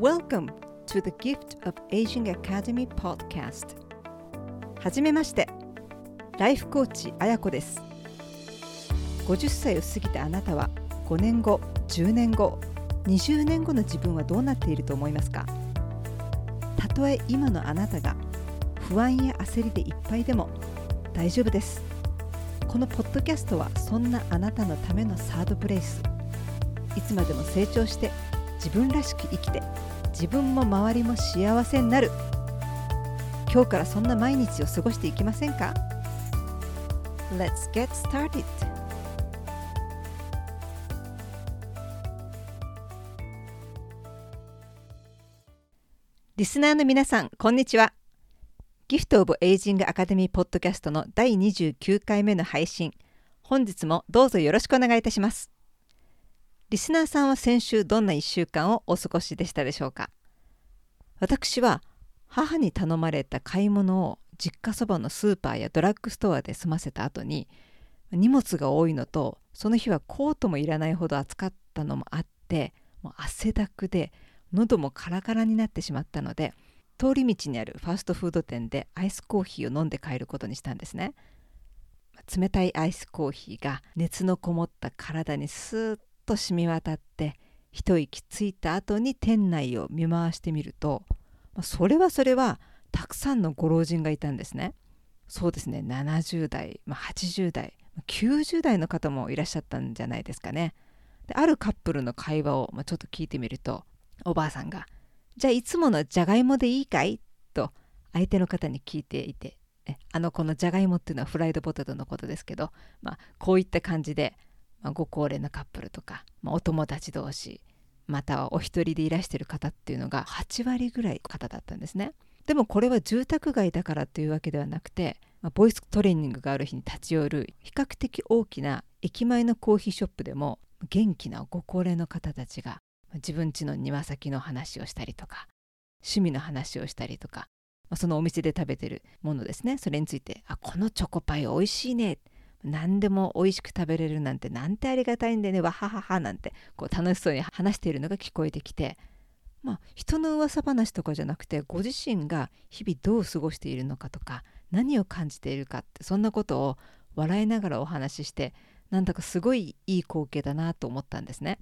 Welcome to the Gift of Aging Academy podcast. はじめまして。ライフコーチあやこです。50歳を過ぎたあなたは5年後10年後20年後の自分はどうなっていると思いますか？たとえ今のあなたが不安や焦りでいっぱいでも大丈夫です。このポッドキャストはそんなあなたのためのサードプレイス。いつまでも成長して自分らしく生きて自分も周りも幸せになる今日からそんな毎日を過ごしていきませんか？Let's get started! リスナーの皆さん、こんにちは。ギフト・オブ・エイジング・アカデミー・ポッドキャストの第29回目の配信。本日もどうぞよろしくお願いいたします。リスナーさんは先週どんな1週間をお過ごしでしたでしょうか？私は母に頼まれた買い物を実家そばのスーパーやドラッグストアで済ませた後に荷物が多いのとその日はコートもいらないほど暑かったのもあってもう汗だくで喉もカラカラになってしまったので通り道にあるファーストフード店でアイスコーヒーを飲んで帰ることにしたんですね。冷たいアイスコーヒーが熱のこもった体にスーッと染み渡って一息ついた後に店内を見回してみるとそれはそれはたくさんのご老人がいたんですねそうですね70代、まあ、80代90代の方もいらっしゃったんじゃないですかねであるカップルの会話を、まあ、ちょっと聞いてみるとおばあさんが「じゃあいつものじゃがいもでいいかい?」と相手の方に聞いていてあのこのじゃがいもっていうのはフライドポテトのことですけど、まあ、こういった感じでまあ、ご高齢のカップルとか、まあ、お友達同士またはお一人でいらしてる方っていうのが8割ぐらい方だったんですね。でもこれは住宅街だからというわけではなくて、まあ、ボイストレーニングがある日に立ち寄る比較的大きな駅前のコーヒーショップでも元気なご高齢の方たちが自分家の庭先の話をしたりとか趣味の話をしたりとか、まあ、そのお店で食べてるものですねそれについて「あこのチョコパイ美味しいね」何でも美味しく食べれるなんてなんてありがたいんでねわはははなんてこう楽しそうに話しているのが聞こえてきてまあ人の噂話とかじゃなくてご自身が日々どう過ごしているのかとか何を感じているかってそんなことを笑いながらお話ししてなんだかすごいいい光景だなと思ったんですね。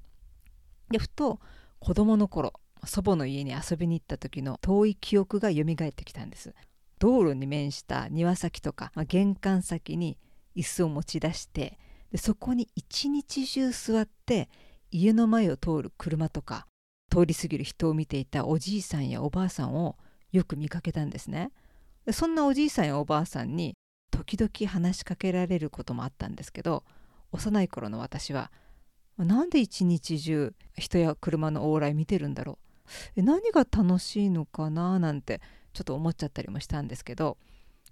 でふと子供の頃祖母の家に遊びに行った時の遠い記憶が蘇ってきたんです。道路に面した庭先とか、まあ、玄関先に椅子を持ち出してでそこに一日中座って家の前を通る車とか通り過ぎる人を見ていたおじいさんやおばあさんをよく見かけたんですね。でそんなおじいさんやおばあさんに時々話しかけられることもあったんですけど幼い頃の私はなんで一日中人や車の往来見てるんだろう？何が楽しいのかな？なんてちょっと思っちゃったりもしたんですけど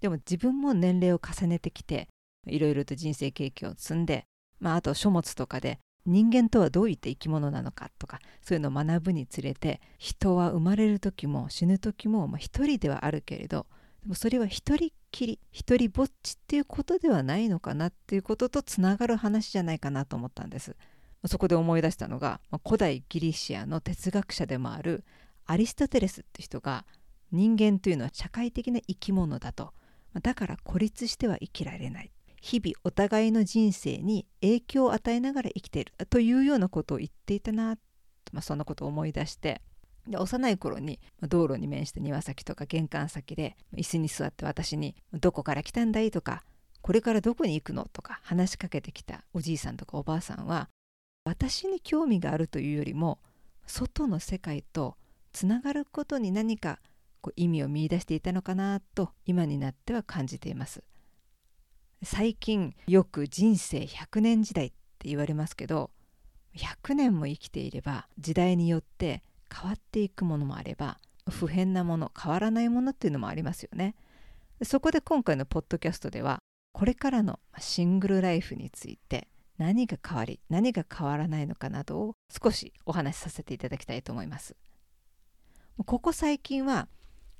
でも自分も年齢を重ねてきていろいろと人生経験を積んで、まあ、あと書物とかで人間とはどういった生き物なのかとかそういうのを学ぶにつれて人は生まれる時も死ぬ時も、まあ、一人ではあるけれどでもそれは一人っきり一人ぼっちっていうことではないのかなっていうこととつながる話じゃないかなと思ったんです。そこで思い出したのが、まあ、古代ギリシアの哲学者でもあるアリストテレスって人が人間というのは社会的な生き物だとだから孤立しては生きられない日々お互いの人生に影響を与えながら生きているというようなことを言っていたな、まあ、そんなことを思い出してで幼い頃に道路に面した庭先とか玄関先で椅子に座って私に「どこから来たんだい?」とか「これからどこに行くの?」とか話しかけてきたおじいさんとかおばあさんは私に興味があるというよりも外の世界とつながることに何かこう意味を見いだしていたのかなと今になっては感じています。最近よく人生100年時代って言われますけど100年も生きていれば時代によって変わっていくものもあれば不変なもの変わらないものっていうのもありますよね。そこで今回のポッドキャストではこれからのシングルライフについて何が変わり何が変わらないのかなどを少しお話しさせていただきたいと思います。ここ最近は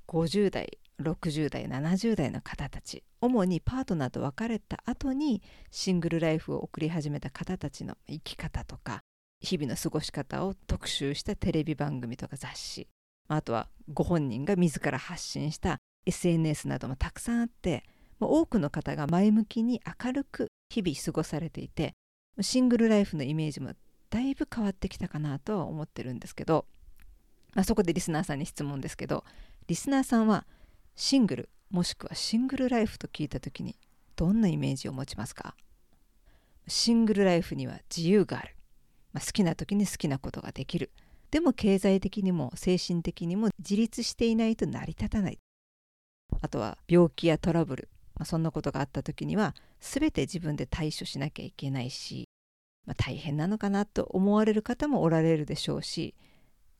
50代60代70代の方たち主にパートナーと別れた後にシングルライフを送り始めた方たちの生き方とか日々の過ごし方を特集したテレビ番組とか雑誌あとはご本人が自ら発信した SNS などもたくさんあって多くの方が前向きに明るく日々過ごされていてシングルライフのイメージもだいぶ変わってきたかなとは思ってるんですけど、まあ、そこでリスナーさんに質問ですけどリスナーさんはシングルもしくはシングルライフと聞いた時にどんなイメージを持ちますか？シングルライフには自由がある、まあ、好きな時に好きなことができる。でも経済的にも精神的にも自立していないと成り立たない。あとは病気やトラブル、まあ、そんなことがあった時には全て自分で対処しなきゃいけないし、まあ、大変なのかなと思われる方もおられるでしょうし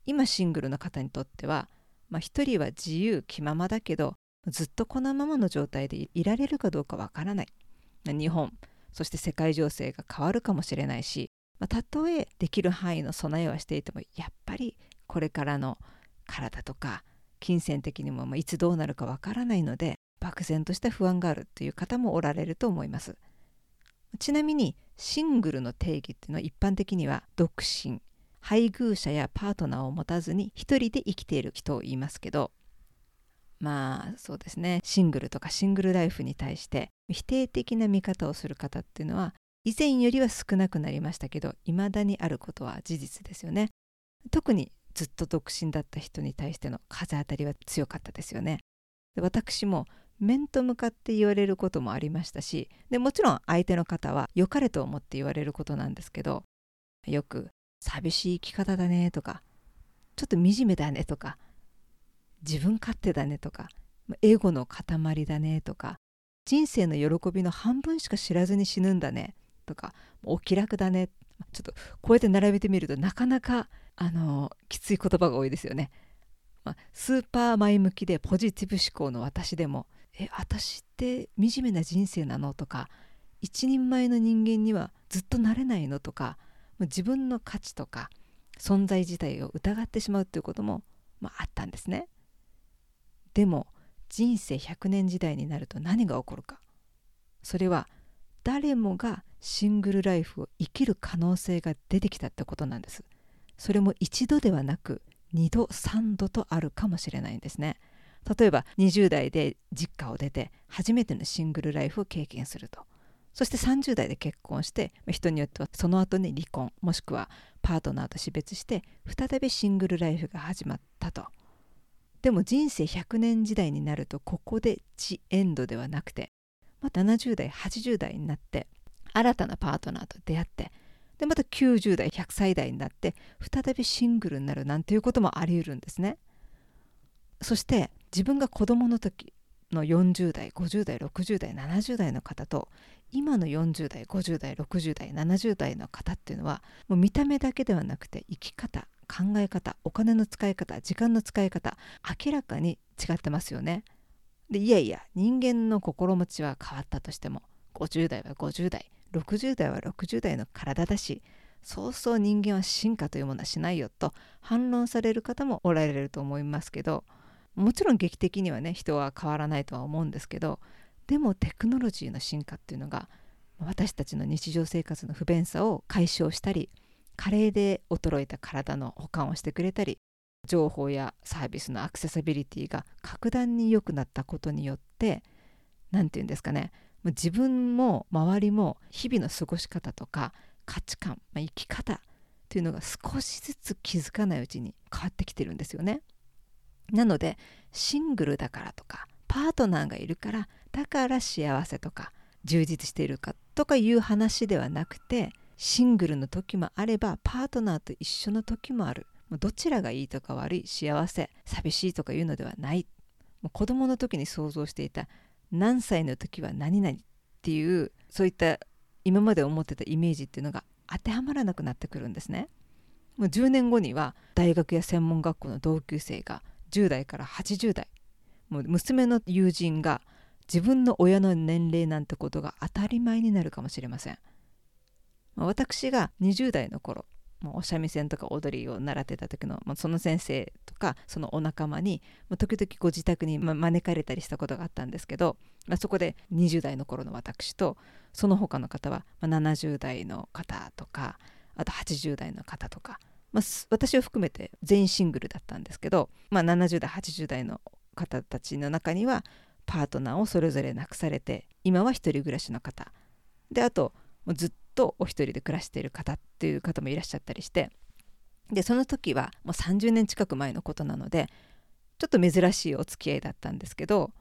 今シングルの方にとっては、まあ、一人は自由気ままだけどずっとこのままの状態でいられるかどうかわからない、日本そして世界情勢が変わるかもしれないし、まあ、たとえできる範囲の備えはしていてもやっぱりこれからの体とか金銭的にもいつどうなるかわからないので漠然とした不安があるという方もおられると思います。ちなみにシングルの定義っていうのは一般的には独身。配偶者やパートナーを持たずに一人で生きている人を言いますけどまあそうですね。シングルとかシングルライフに対して否定的な見方をする方っていうのは以前よりは少なくなりましたけど未だにあることは事実ですよね。特にずっと独身だった人に対しての風当たりは強かったですよね。で私も面と向かって言われることもありましたしでもちろん相手の方は良かれと思って言われることなんですけどよく「寂しい生き方だね」とか「ちょっと惨めだね」とか自分勝手だねとかエゴの塊だねとか人生の喜びの半分しか知らずに死ぬんだねとかお気楽だねちょっとこうやって並べてみるとなかなかあのきつい言葉が多いですよね。まあ、スーパー前向きでポジティブ思考の私でもえ私って惨めな人生なのとか一人前の人間にはずっとなれないのとか自分の価値とか存在自体を疑ってしまうということも、まあ、あったんですね。でも人生100年時代になると何が起こるか。それは誰もがシングルライフを生きる可能性が出てきたってことなんです。それも一度ではなく2度3度とあるかもしれないんですね。例えば20代で実家を出て初めてのシングルライフを経験すると。そして30代で結婚して人によってはその後に離婚もしくはパートナーと死別して再びシングルライフが始まったとでも人生100年時代になるとここでジエンドではなくて、また70代80代になって新たなパートナーと出会ってでまた90代100歳代になって再びシングルになるなんていうこともあり得るんですね。そして自分が子供の時の40代50代60代70代の方と今の40代50代60代70代の方っていうのはもう見た目だけではなくて生き方考え方お金の使い方時間の使い方明らかに違ってますよね。でいやいや人間の心持ちは変わったとしても50代は50代60代は60代の体だしそうそう人間は進化というものはしないよと反論される方もおられると思いますけどもちろん劇的にはね人は変わらないとは思うんですけどでもテクノロジーの進化っていうのが私たちの日常生活の不便さを解消したり加齢で衰えた体の保管をしてくれたり情報やサービスのアクセサビリティが格段に良くなったことによって何て言うんですかね自分も周りも日々の過ごし方とか価値観、まあ、生き方というのが少しずつ気づかないうちに変わってきてるんですよね。なのでシングルだからとかパートナーがいるからだから幸せとか充実しているかとかいう話ではなくてシングルの時もあればパートナーと一緒の時もあるどちらがいいとか悪い幸せ寂しいとかいうのではないもう子供の時に想像していた何歳の時は何々っていうそういった今まで思ってたイメージっていうのが当てはまらなくなってくるんですね。もう10年後には大学や専門学校の同級生が10代から80代もう娘の友人が自分の親の年齢なんてことが当たり前になるかもしれません。私が20代の頃お三味線とか踊りを習ってた時の、まあ、その先生とかそのお仲間に、まあ、時々ご自宅に、ま、招かれたりしたことがあったんですけど、まあ、そこで20代の頃の私とその他の方は、ま70代の方とかあと80代の方とかまあ、私を含めて全員シングルだったんですけど、まあ、70代80代の方たちの中にはパートナーをそれぞれ亡くされて今は一人暮らしの方であともうずっとお一人で暮らしている方っていう方もいらっしゃったりしてでその時はもう30年近く前のことなのでちょっと珍しいお付き合いだったんですけど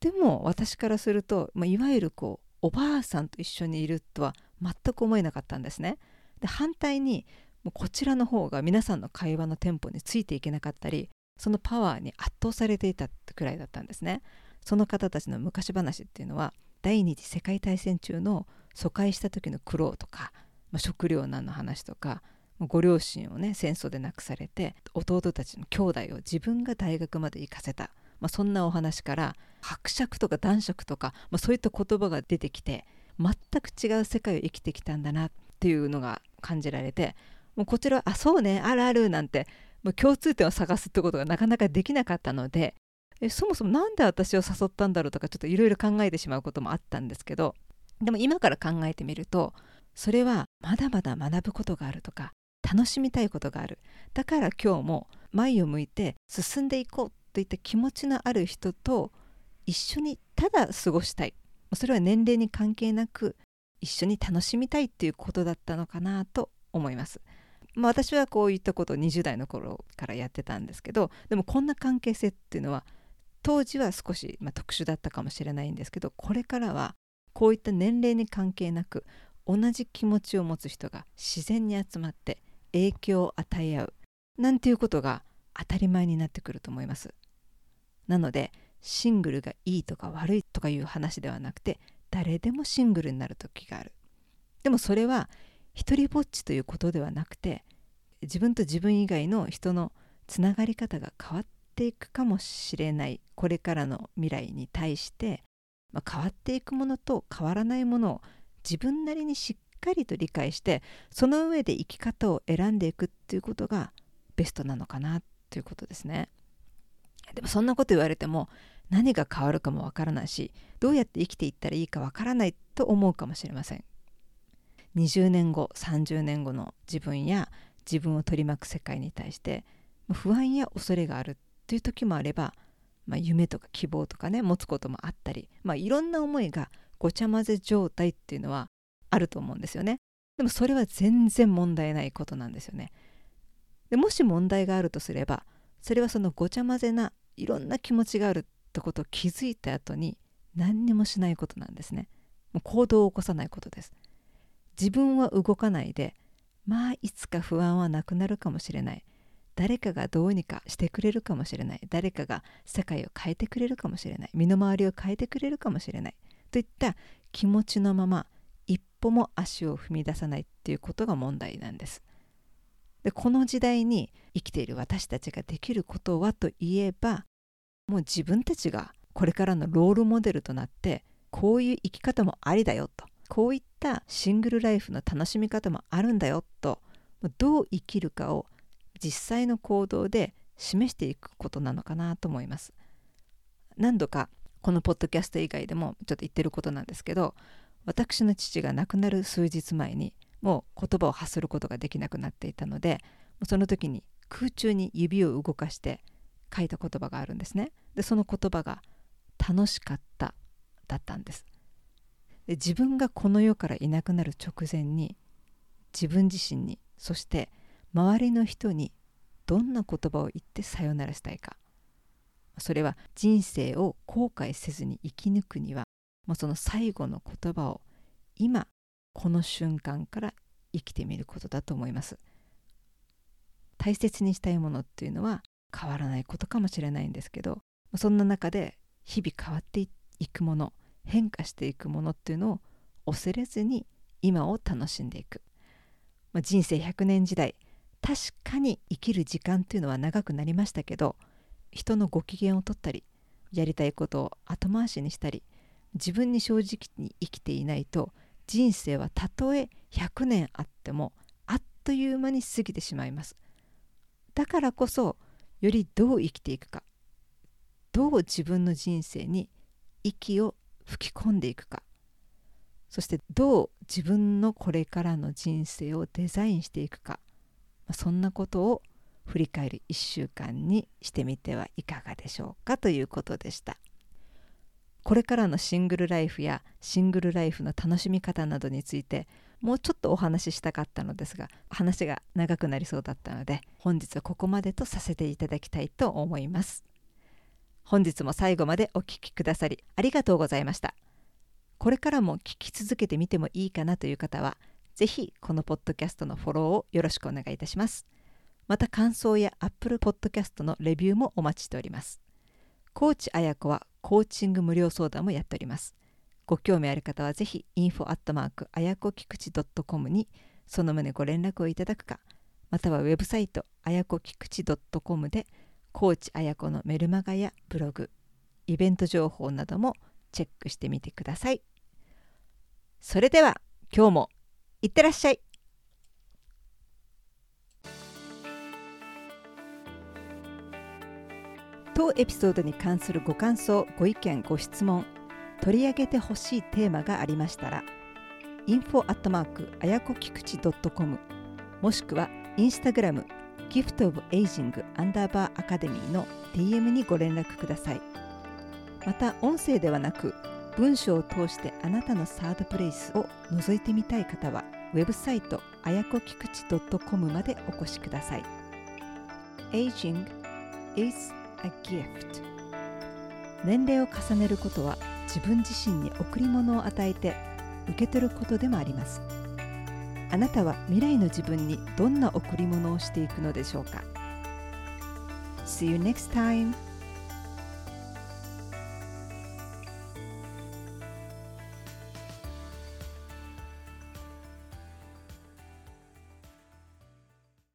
でも私からすると、まあ、いわゆるこうおばあさんと一緒にいるとは全く思えなかったんですね。で反対にもうこちらの方が皆さんの会話のテンポについていけなかったりそのパワーに圧倒されていたくらいだったんですね。その方たちの昔話っていうのは第二次世界大戦中の疎開した時の苦労とか、まあ、食糧難の話とかご両親をね戦争で亡くされて弟たちの兄弟を自分が大学まで行かせた、まあ、そんなお話から伯爵とか男爵とか、まあ、そういった言葉が出てきて全く違う世界を生きてきたんだなっていうのが感じられてもうこちらは「あそうねあるある」なんて共通点を探すってことがなかなかできなかったのでえそもそも何で私を誘ったんだろうとかちょっといろいろ考えてしまうこともあったんですけどでも今から考えてみるとそれはまだまだ学ぶことがあるとか楽しみたいことがあるだから今日も前を向いて進んでいこうといった気持ちのある人と一緒にただ過ごしたいそれは年齢に関係なく一緒に楽しみたいっていうことだったのかなと思います。まあ、私はこういったことを20代の頃からやってたんですけどでもこんな関係性っていうのは当時は少し、まあ、特殊だったかもしれないんですけどこれからはこういった年齢に関係なく同じ気持ちを持つ人が自然に集まって影響を与え合うなんていうことが当たり前になってくると思います。なのでシングルがいいとか悪いとかいう話ではなくて誰でもシングルになる時がある。でもそれは一りぼっちということではなくて自分と自分以外の人のつながり方が変わっていくかもしれないこれからの未来に対して、まあ、変わっていくものと変わらないものを自分なりにしっかりと理解してその上で生き方を選んでいくっていうことがベストなのかなということですね。でもそんなこと言われても何が変わるかもわからないしどうやって生きていったらいいかわからないと思うかもしれません。20年後30年後の自分や自分を取り巻く世界に対して不安や恐れがあるという時もあれば、まあ、夢とか希望とかね持つこともあったり、まあ、いろんな思いがごちゃ混ぜ状態っていうのはあると思うんですよね。でもそれは全然問題ないことなんですよね。でもし問題があるとすればそれはそのごちゃ混ぜないろんな気持ちがあるってことを気づいた後に何にもしないことなんですね。もう行動を起こさないことです。自分は動かないでまあいつか不安はなくなるかもしれない。誰かがどうにかしてくれるかもしれない。誰かが世界を変えてくれるかもしれない。身の回りを変えてくれるかもしれない。といった気持ちのまま一歩も足を踏み出さないっていうことが問題なんです。でこの時代に生きている私たちができることはといえばもう自分たちがこれからのロールモデルとなってこういう生き方もありだよと。こういったたシングルライフの楽しみ方もあるんだよとどう生きるかを実際の行動で示していくことなのかなと思います。何度かこのポッドキャスト以外でもちょっと言ってることなんですけど私の父が亡くなる数日前にもう言葉を発することができなくなっていたのでその時に空中に指を動かして書いた言葉があるんですね。でその言葉が「楽しかった」だったんです。で自分がこの世からいなくなる直前に自分自身にそして周りの人にどんな言葉を言ってさよならしたいか。それは人生を後悔せずに生き抜くにはもうその最後の言葉を今この瞬間から生きてみることだと思います。大切にしたいものっていうのは変わらないことかもしれないんですけどそんな中で日々変わっていくもの変化していくものっていうのを恐れずに今を楽しんでいく、まあ、人生100年時代確かに生きる時間っていうのは長くなりましたけど人のご機嫌を取ったりやりたいことを後回しにしたり自分に正直に生きていないと人生はたとえ100年あってもあっという間に過ぎてしまいます。だからこそよりどう生きていくかどう自分の人生に息を吹き込んでいくか。そしてどう自分のこれからの人生をデザインしていくか。まそんなことを振り返る1週間にしてみてはいかがでしょうかということでした。これからのシングルライフやシングルライフの楽しみ方などについてもうちょっとお話ししたかったのですが話が長くなりそうだったので本日はここまでとさせていただきたいと思います。本日も最後までお聴きくださりありがとうございました。これからも聞き続けてみてもいいかなという方はぜひこのポッドキャストのフォローをよろしくお願いいたします。また感想や Apple Podcast のレビューもお待ちしております。コーチあやこはコーチング無料相談もやっております。ご興味ある方はぜひ info アットマークあやこきくち .com にその旨ご連絡をいただくかまたはウェブサイトあやこきくち .com でコーチあやこのメルマガやブログイベント情報などもチェックしてみてください。それでは今日もいってらっしゃい。当エピソードに関するご感想ご意見ご質問取り上げてほしいテーマがありましたら info アットマークあやこきくち .com もしくはインスタグラムギフトオブエイジングアンダーバーアカデミーの DM にご連絡ください。また音声ではなく文章を通してあなたのサードプレイスを覗いてみたい方はウェブサイトあやこきくち .com までお越しください。Aging is a gift 年齢を重ねることは自分自身に贈り物を与えて受け取ることでもあります。あなたは未来の自分にどんな贈り物をしていくのでしょうか？See you next time!